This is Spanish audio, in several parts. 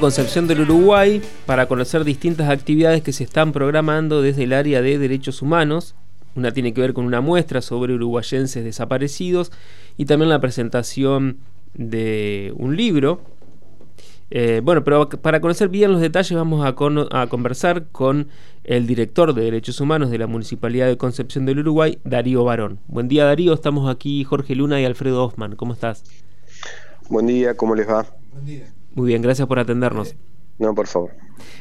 Concepción del Uruguay para conocer distintas actividades que se están programando desde el área de derechos humanos. Una tiene que ver con una muestra sobre uruguayenses desaparecidos y también la presentación de un libro. Eh, bueno, pero para conocer bien los detalles vamos a, a, conversar con el director de Derechos Humanos de la Municipalidad de Concepción del Uruguay, Darío Barón. Buen día Darío, estamos aquí Jorge Luna y Alfredo Hoffman. ¿Cómo estás? Buen día, ¿cómo les va? Buen día. Muy bien, gracias por atendernos. No, por favor.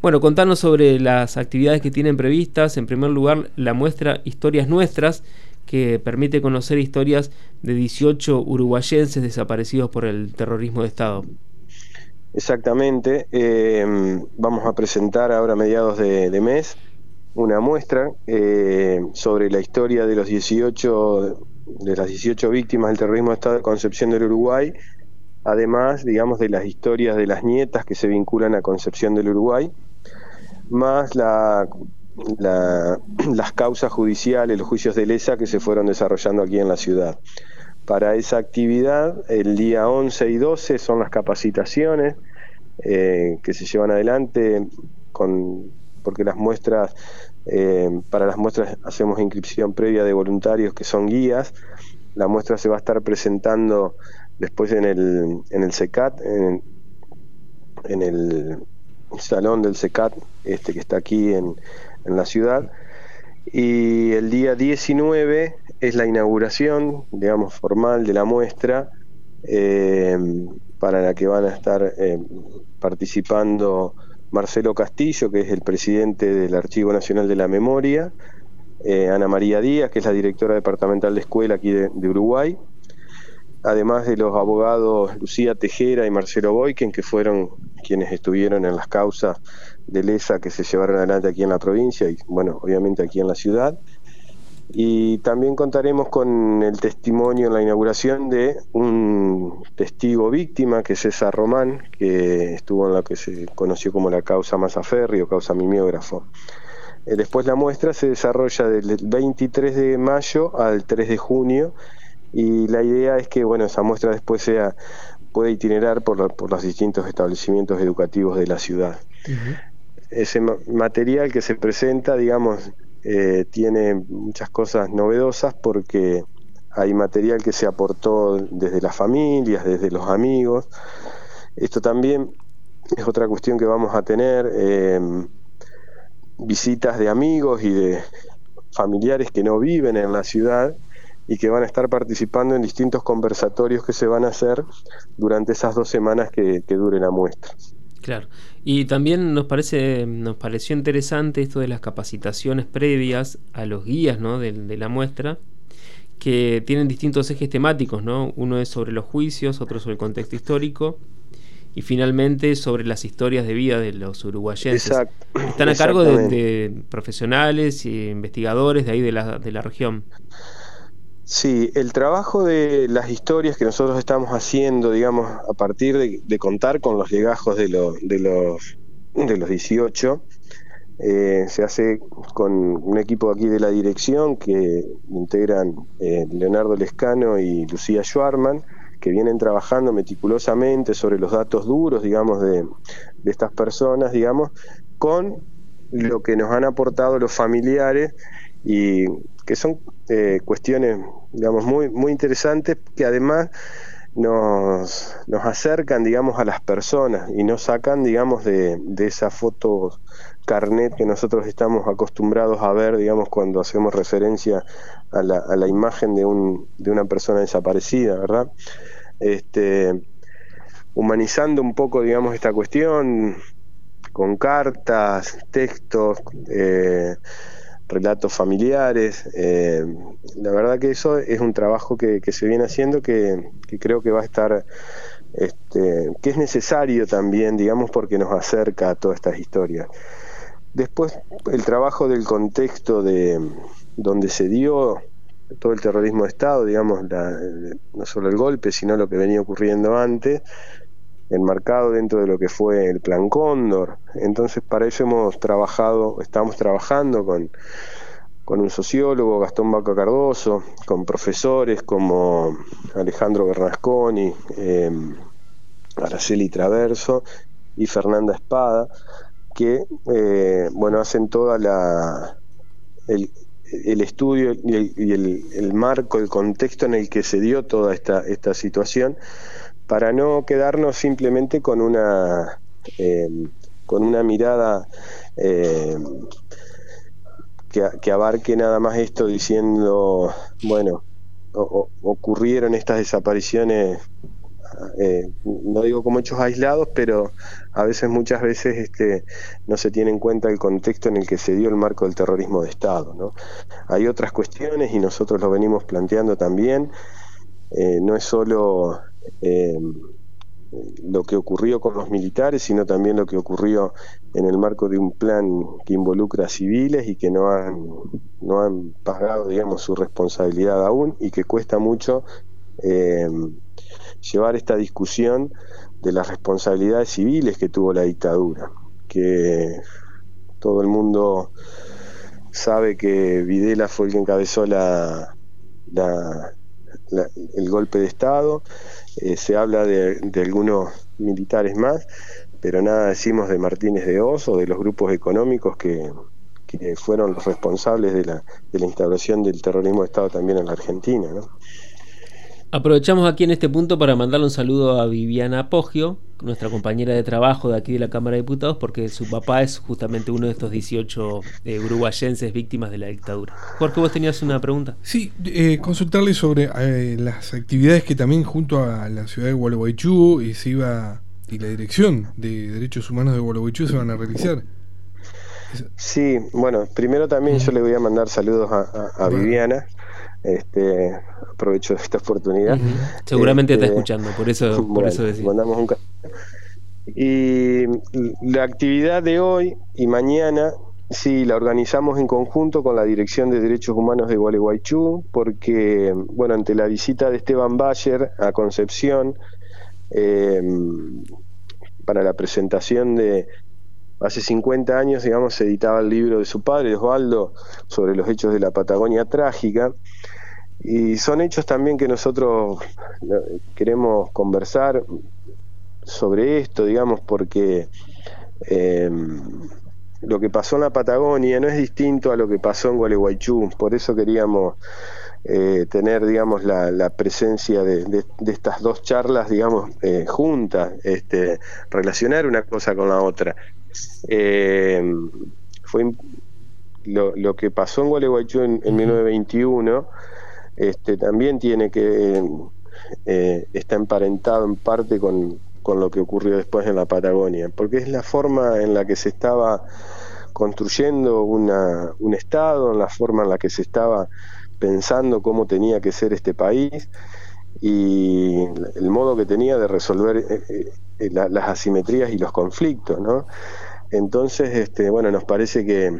Bueno, contanos sobre las actividades que tienen previstas. En primer lugar, la muestra Historias Nuestras, que permite conocer historias de 18 uruguayenses desaparecidos por el terrorismo de Estado. Exactamente. Eh, vamos a presentar ahora a mediados de, mes una muestra eh, sobre la historia de los 18 de las 18 víctimas del terrorismo de Estado de Concepción del Uruguay además, digamos, de las historias de las nietas que se vinculan a Concepción del Uruguay, más la, las causas judiciales, los juicios de lesa que se fueron desarrollando aquí en la ciudad. Para esa actividad, el día 11 y 12 son las capacitaciones eh, que se llevan adelante con, porque las muestras, eh, para las muestras hacemos inscripción previa de voluntarios que son guías. La muestra se va a estar presentando después en el, en el SECAT, en, en el salón del SECAT, este que está aquí en, en, la ciudad. Y el día 19 es la inauguración, digamos, formal de la muestra, eh, para la que van a estar eh, participando Marcelo Castillo, que es el presidente del Archivo Nacional de la Memoria, eh, Ana María Díaz, que es la directora departamental de escuela aquí de Uruguay, además de los abogados Lucía Tejera y Marcelo Boyken, que fueron quienes estuvieron en las causas de lesa que se llevaron adelante aquí en la provincia y, bueno, obviamente aquí en la ciudad. Y también contaremos con el testimonio en la inauguración de un testigo víctima, que es César Román, que estuvo en lo que se conoció como la causa Mazaferri o causa mimiógrafo. Eh, después la muestra se desarrolla del 23 de mayo al 3 de junio y la idea es que bueno esa muestra después sea pueda itinerar por, por los distintos establecimientos educativos de la ciudad. Ese material que se presenta, digamos, eh, tiene muchas cosas novedosas porque hay material que se aportó desde las familias, desde los amigos. Esto también es otra cuestión que vamos a tener, eh, visitas de amigos y de familiares que no viven en la ciudad y que van a estar participando en distintos conversatorios que se van a hacer durante esas dos semanas que, dure la muestra. Claro. Y también nos parece, nos pareció interesante esto de las capacitaciones previas a los guías ¿no? de, la muestra, que tienen distintos ejes temáticos, ¿no? Uno es sobre los juicios, otro sobre el contexto histórico, y finalmente sobre las historias de vida de los uruguayenses. Exacto. Están a cargo de, de, profesionales e investigadores de ahí de la, de la región. Sí, el trabajo de las historias que nosotros estamos haciendo, digamos, a partir de, contar con los legajos de, de, los, de los 18, eh, se hace con un equipo aquí de la dirección que integran eh, Leonardo Lescano y Lucía Schwarman, que vienen trabajando meticulosamente sobre los datos duros, digamos, de, de estas personas, digamos, con lo que nos han aportado los familiares y que son eh, cuestiones, digamos, muy, muy interesantes que además nos, nos acercan, digamos, a las personas y nos sacan, digamos, de, de esa foto carnet que nosotros estamos acostumbrados a ver, digamos, cuando hacemos referencia a la, a la imagen de, un, de una persona desaparecida, ¿verdad? Este, humanizando un poco, digamos, esta cuestión con cartas, textos, eh, relatos familiares. Eh, la verdad que eso es un trabajo que, se viene haciendo que, creo que va a estar, este, que es necesario también, digamos, porque nos acerca a todas estas historias. Después, el trabajo del contexto de donde se dio todo el terrorismo de Estado, digamos, no solo el golpe, sino lo que venía ocurriendo antes, enmarcado dentro de lo que fue el Plan Cóndor. Entonces, para eso hemos trabajado, estamos trabajando con, con un sociólogo, Gastón Baca Cardoso, con profesores como Alejandro Bernasconi, eh, Araceli Traverso, y Fernanda Espada, que eh, bueno, hacen toda la el, estudio y, el, marco, el contexto en el que se dio toda esta, esta situación, para no quedarnos simplemente con una eh, con una mirada eh, que, abarque nada más esto diciendo, bueno, ocurrieron estas desapariciones, eh, no digo como hechos aislados, pero a veces, muchas veces, este, no se tiene en cuenta el contexto en el que se dio el marco del terrorismo de Estado. ¿no? Hay otras cuestiones y nosotros lo venimos planteando también. No es solo lo que ocurrió con los militares, sino también lo que ocurrió en el marco de un plan que involucra a civiles y que no han, no han pagado, digamos, su responsabilidad aún y que cuesta mucho eh, llevar esta discusión de las responsabilidades civiles que tuvo la dictadura, que todo el mundo sabe que Videla fue el que encabezó la, el golpe de Estado, eh, se habla de, algunos militares más, pero nada decimos de Martínez de Oz o de los grupos económicos que, fueron los responsables de la, de la instauración del terrorismo de Estado también en la Argentina. ¿no? Aprovechamos aquí en este punto para mandarle un saludo a Viviana Apogio, nuestra compañera de trabajo de aquí de la Cámara de Diputados, porque su papá es justamente uno de estos 18 eh, uruguayenses víctimas de la dictadura. Jorge, vos tenías una pregunta. Sí, eh, consultarle sobre eh, las actividades que también junto a la ciudad de Gualeguaychú y se iba y la dirección de derechos humanos de Gualeguaychú se van a realizar. Sí, bueno, primero también yo le voy a mandar saludos a, Viviana, este, aprovecho esta oportunidad. Seguramente está este, escuchando, por eso, por eso Mandamos un y la actividad de hoy y mañana sí la organizamos en conjunto con la Dirección de Derechos Humanos de Gualeguaychú, porque, bueno, ante la visita de Esteban Bayer a Concepción, em, para la presentación de, hace 50 años, digamos, se editaba el libro de su padre, Osvaldo, sobre los hechos de la Patagonia trágica, y son hechos también que nosotros queremos conversar sobre esto, digamos, porque eh, lo que pasó en la Patagonia no es distinto a lo que pasó en Gualeguaychú, por eso queríamos eh, tener, digamos, la, presencia de, estas dos charlas, digamos, eh, juntas, este, relacionar una cosa con la otra. Fue lo, que pasó en Gualeguaychú en, en 1921 este, también tiene que eh, está emparentado en parte con, lo que ocurrió después en la Patagonia, porque es la forma en la que se estaba construyendo una, un Estado, en la forma en la que se estaba pensando cómo tenía que ser este país y el modo que tenía de resolver eh, eh, las asimetrías y los conflictos, ¿no? Entonces, este, bueno, nos parece que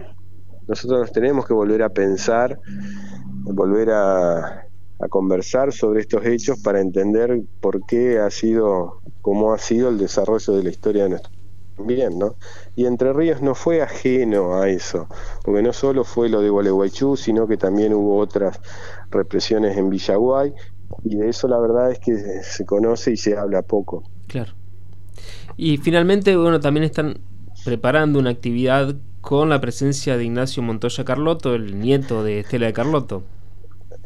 nosotros nos tenemos que volver a pensar volver a, conversar sobre estos hechos para entender por qué ha sido, cómo ha sido el desarrollo de la historia de nuestro bien, ¿no? Y Entre Ríos no fue ajeno a eso, porque no solo fue lo de Gualeguaychú, sino que también hubo otras represiones en Villaguay, y de eso la verdad es que se conoce y se habla poco. Claro. Y finalmente, bueno, también están preparando una actividad con la presencia de Ignacio Montoya Carlotto, el nieto de Estela de Carlotto.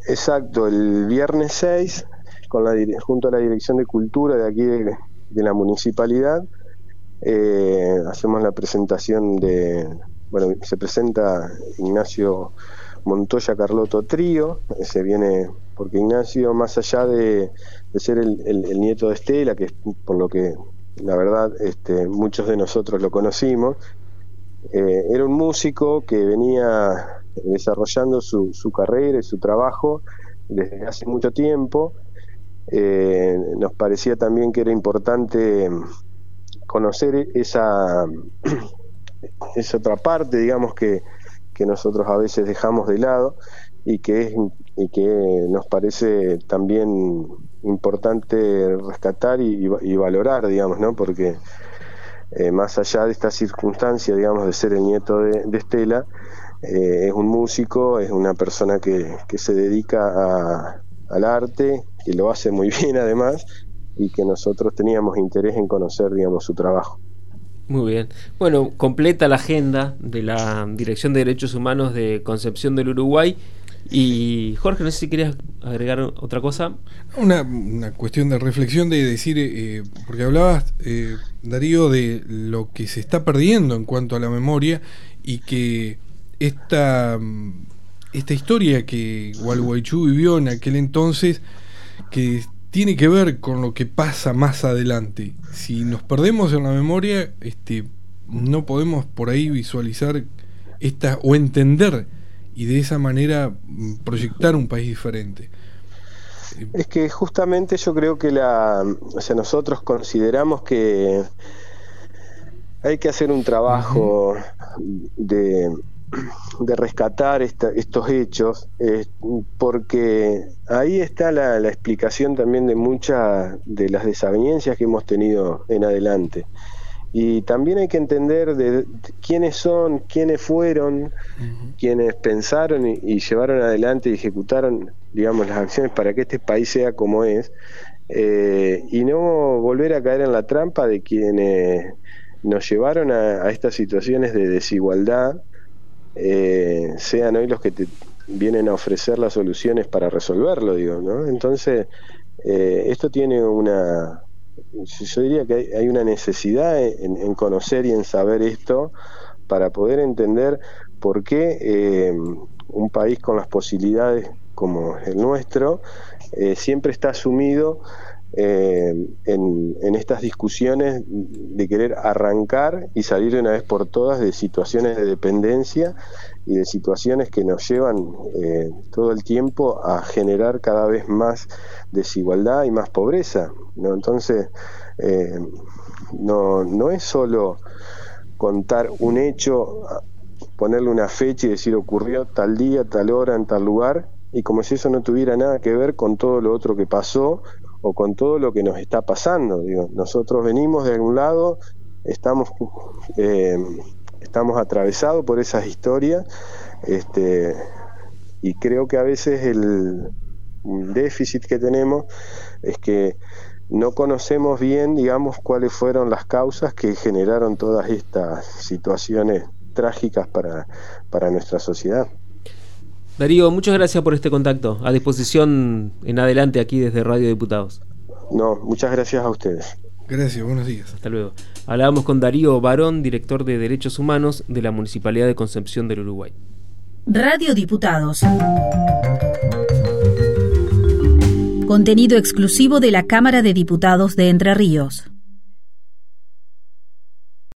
Exacto, el viernes 6, con la, junto a la Dirección de Cultura de aquí de, la municipalidad, eh, hacemos la presentación de, bueno, se presenta Ignacio Montoya Carlotto Trío, se viene, porque Ignacio, más allá de, ser el, nieto de Estela, que es por lo que la verdad este, muchos de nosotros lo conocimos, eh, era un músico que venía desarrollando su, su, carrera y su trabajo desde hace mucho tiempo. Eh, nos parecía también que era importante conocer esa, esa otra parte, digamos, que, que nosotros a veces dejamos de lado y que, es, y que nos parece también importante rescatar y, valorar, digamos, ¿no? Porque eh, más allá de esta circunstancia, digamos, de ser el nieto de, Estela, eh, es un músico, es una persona que, se dedica al arte, que lo hace muy bien además, y que nosotros teníamos interés en conocer, digamos, su trabajo. Muy bien. Bueno, completa la agenda de la Dirección de Derechos Humanos de Concepción del Uruguay. Y Jorge, no sé si querías agregar otra cosa. Una, cuestión de reflexión de decir, eh, porque hablabas, eh, Darío, de lo que se está perdiendo en cuanto a la memoria y que esta, esta historia que Gualeguaychú vivió en aquel entonces, que tiene que ver con lo que pasa más adelante. Si nos perdemos en la memoria, este, no podemos por ahí visualizar esta o entender y de esa manera mm, proyectar un país diferente. Es que justamente yo creo que la, o sea, nosotros consideramos que hay que hacer un trabajo de de rescatar estos hechos, porque ahí está la, explicación también de muchas de las desavenencias que hemos tenido en adelante. Y también hay que entender de, quiénes son, quiénes fueron, quienes pensaron y, llevaron adelante y ejecutaron, digamos, las acciones para que este país sea como es, eh, y no volver a caer en la trampa de quienes nos llevaron a estas situaciones de desigualdad eh, sean hoy los que te vienen a ofrecer las soluciones para resolverlo, digo, ¿no? Entonces, eh, esto tiene una, yo diría que hay, una necesidad en, conocer y en saber esto para poder entender por qué eh, un país con las posibilidades como el nuestro siempre está sumido eh, en, estas discusiones de querer arrancar y salir de una vez por todas de situaciones de dependencia y de situaciones que nos llevan eh, todo el tiempo a generar cada vez más desigualdad y más pobreza. ¿no? Entonces, eh, no, no es solo contar un hecho, ponerle una fecha y decir ocurrió tal día, tal hora, en tal lugar, y como si eso no tuviera nada que ver con todo lo otro que pasó o con todo lo que nos está pasando. Digo, nosotros venimos de algún lado, estamos, eh, estamos atravesados por esas historias, este, y creo que a veces el déficit que tenemos es que no conocemos bien, digamos, cuáles fueron las causas que generaron todas estas situaciones trágicas para, para nuestra sociedad. Darío, muchas gracias por este contacto. A disposición en adelante aquí desde Radio Diputados. No, muchas gracias a ustedes. Gracias, buenos días. Hasta luego. Hablábamos con Darío Barón, director de Derechos Humanos de la Municipalidad de Concepción del Uruguay. Radio Diputados. Contenido exclusivo de la Cámara de Diputados de Entre Ríos.